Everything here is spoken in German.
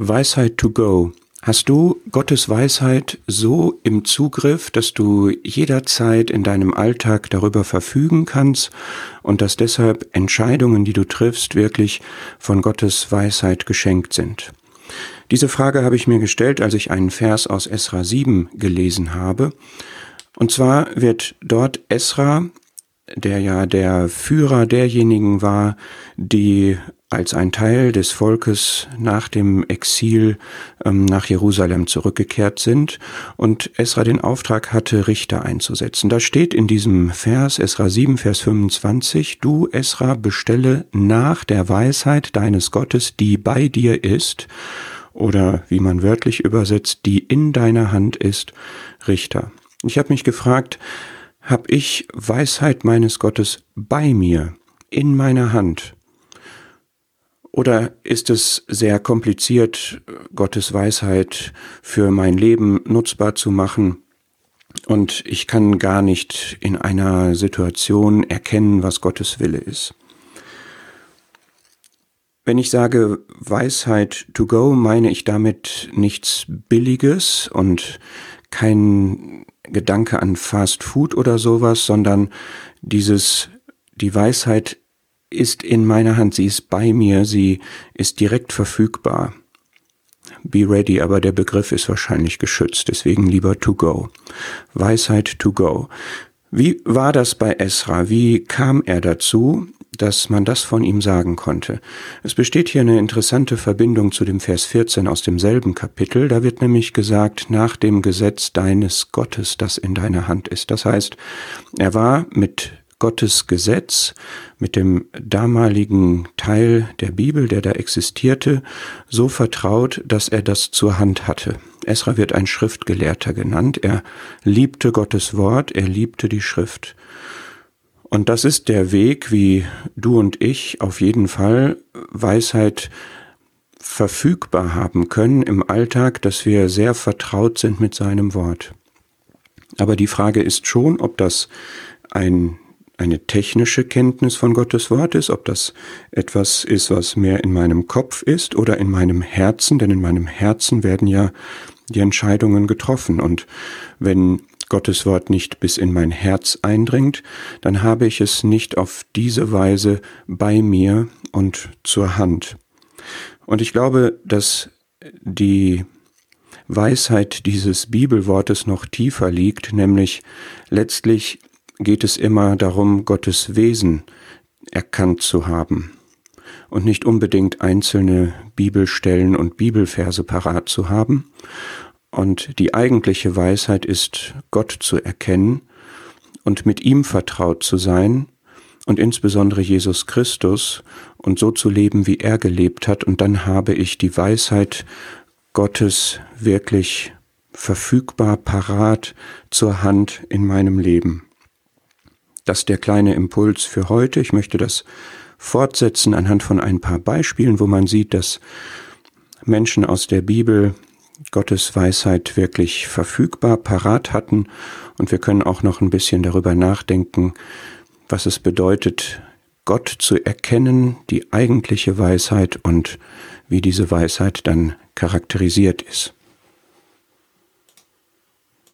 Weisheit to go. Hast du Gottes Weisheit so im Zugriff, dass du jederzeit in deinem Alltag darüber verfügen kannst und dass deshalb Entscheidungen, die du triffst, wirklich von Gottes Weisheit geschenkt sind? Diese Frage habe ich mir gestellt, als ich einen Vers aus Esra 7 gelesen habe. Und zwar wird dort Esra, der ja der Führer derjenigen war, die als ein Teil des Volkes nach dem Exil ähm, nach Jerusalem zurückgekehrt sind und Esra den Auftrag hatte, Richter einzusetzen. Da steht in diesem Vers, Esra 7, Vers 25, du, Esra, bestelle nach der Weisheit deines Gottes, die bei dir ist, oder wie man wörtlich übersetzt, die in deiner Hand ist, Richter. Ich habe mich gefragt, habe ich Weisheit meines Gottes bei mir, in meiner Hand? Oder ist es sehr kompliziert, Gottes Weisheit für mein Leben nutzbar zu machen? Und ich kann gar nicht in einer Situation erkennen, was Gottes Wille ist. Wenn ich sage Weisheit to go, meine ich damit nichts Billiges und kein Gedanke an Fast Food oder sowas, sondern dieses, die Weisheit ist in meiner Hand, sie ist bei mir, sie ist direkt verfügbar. Be ready, aber der Begriff ist wahrscheinlich geschützt, deswegen lieber to go. Weisheit to go. Wie war das bei Esra? Wie kam er dazu, dass man das von ihm sagen konnte? Es besteht hier eine interessante Verbindung zu dem Vers 14 aus demselben Kapitel. Da wird nämlich gesagt, nach dem Gesetz deines Gottes, das in deiner Hand ist. Das heißt, er war mit Gottes Gesetz, mit dem damaligen Teil der Bibel, der da existierte, so vertraut, dass er das zur Hand hatte. Esra wird ein Schriftgelehrter genannt. Er liebte Gottes Wort, er liebte die Schrift. Und das ist der Weg, wie du und ich auf jeden Fall Weisheit verfügbar haben können im Alltag, dass wir sehr vertraut sind mit seinem Wort. Aber die Frage ist schon, ob das ein eine technische Kenntnis von Gottes Wort ist, ob das etwas ist, was mehr in meinem Kopf ist oder in meinem Herzen, denn in meinem Herzen werden ja die Entscheidungen getroffen. Und wenn Gottes Wort nicht bis in mein Herz eindringt, dann habe ich es nicht auf diese Weise bei mir und zur Hand. Und ich glaube, dass die Weisheit dieses Bibelwortes noch tiefer liegt, nämlich letztlich geht es immer darum, Gottes Wesen erkannt zu haben und nicht unbedingt einzelne Bibelstellen und Bibelverse parat zu haben. Und die eigentliche Weisheit ist, Gott zu erkennen und mit ihm vertraut zu sein und insbesondere Jesus Christus und so zu leben, wie er gelebt hat. Und dann habe ich die Weisheit Gottes wirklich verfügbar, parat zur Hand in meinem Leben. Das ist der kleine Impuls für heute. Ich möchte das fortsetzen anhand von ein paar Beispielen, wo man sieht, dass Menschen aus der Bibel Gottes Weisheit wirklich verfügbar, parat hatten. Und wir können auch noch ein bisschen darüber nachdenken, was es bedeutet, Gott zu erkennen, die eigentliche Weisheit und wie diese Weisheit dann charakterisiert ist.